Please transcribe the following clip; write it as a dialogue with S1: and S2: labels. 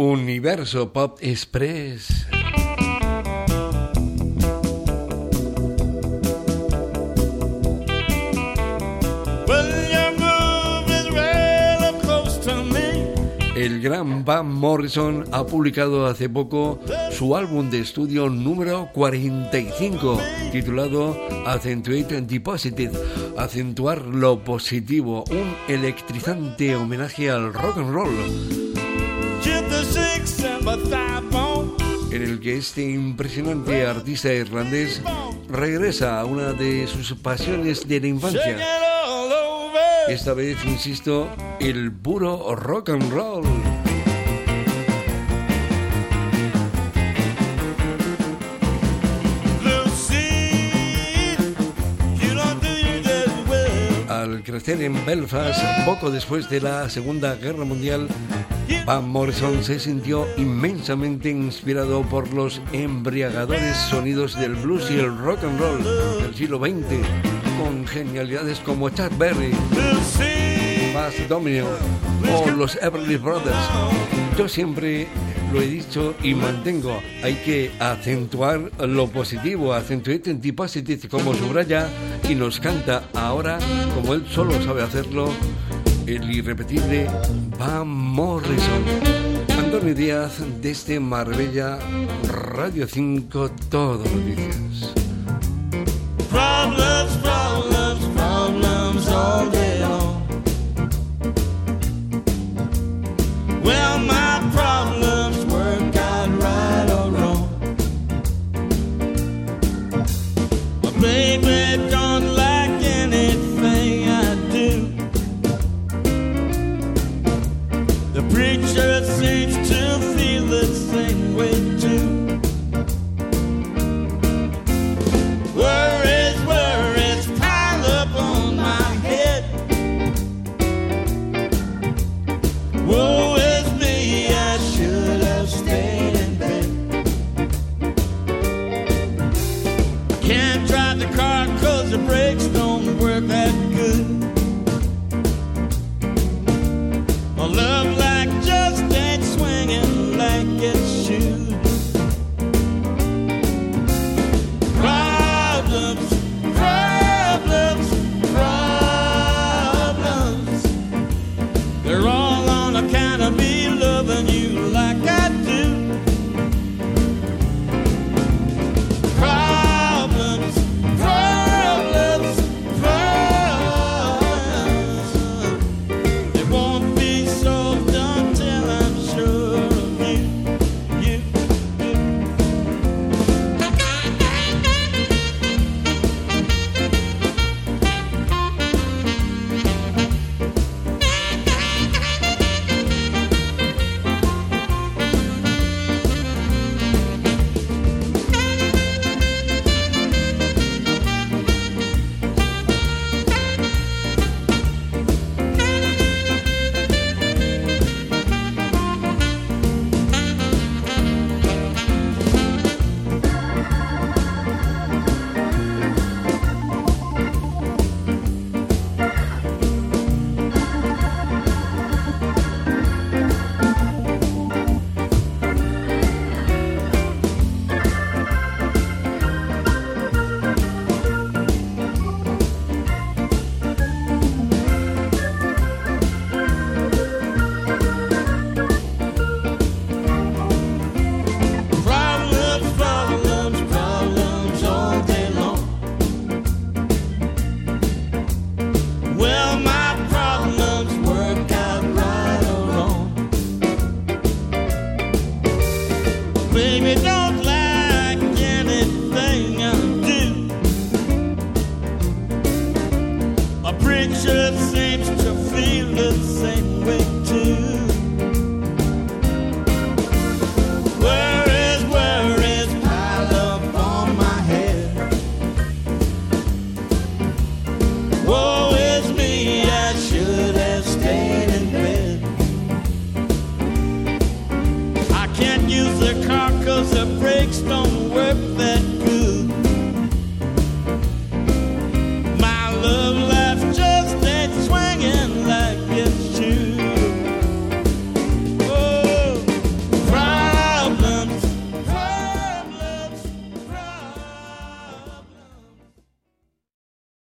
S1: Universo Pop Express. El gran Van Morrison ha publicado hace poco su álbum de estudio número 45, titulado Accentuate the Positive, acentuar lo positivo, un electrizante homenaje al rock and roll. En el que este impresionante artista irlandés regresa a una de sus pasiones de la infancia. Esta vez, insisto, el puro rock and roll. Al crecer en Belfast, poco después de la Segunda Guerra Mundial, Van Morrison se sintió inmensamente inspirado por los embriagadores sonidos del blues y el rock and roll del siglo XX con genialidades como Chuck Berry, Bass Domino o los Everly Brothers. Yo siempre lo he dicho y mantengo, hay que acentuar lo positivo, acentuar en positive, como subraya y nos canta ahora, como él solo sabe hacerlo, el irrepetible Van Morrison. Antonio Díaz desde Marbella, Radio 5, Todo Noticias. to feel the same way too. Worries, worries pile up on my head. Woe is me, I should have stayed in bed.
S2: Can't drive the car cause the brakes don't work that good. My love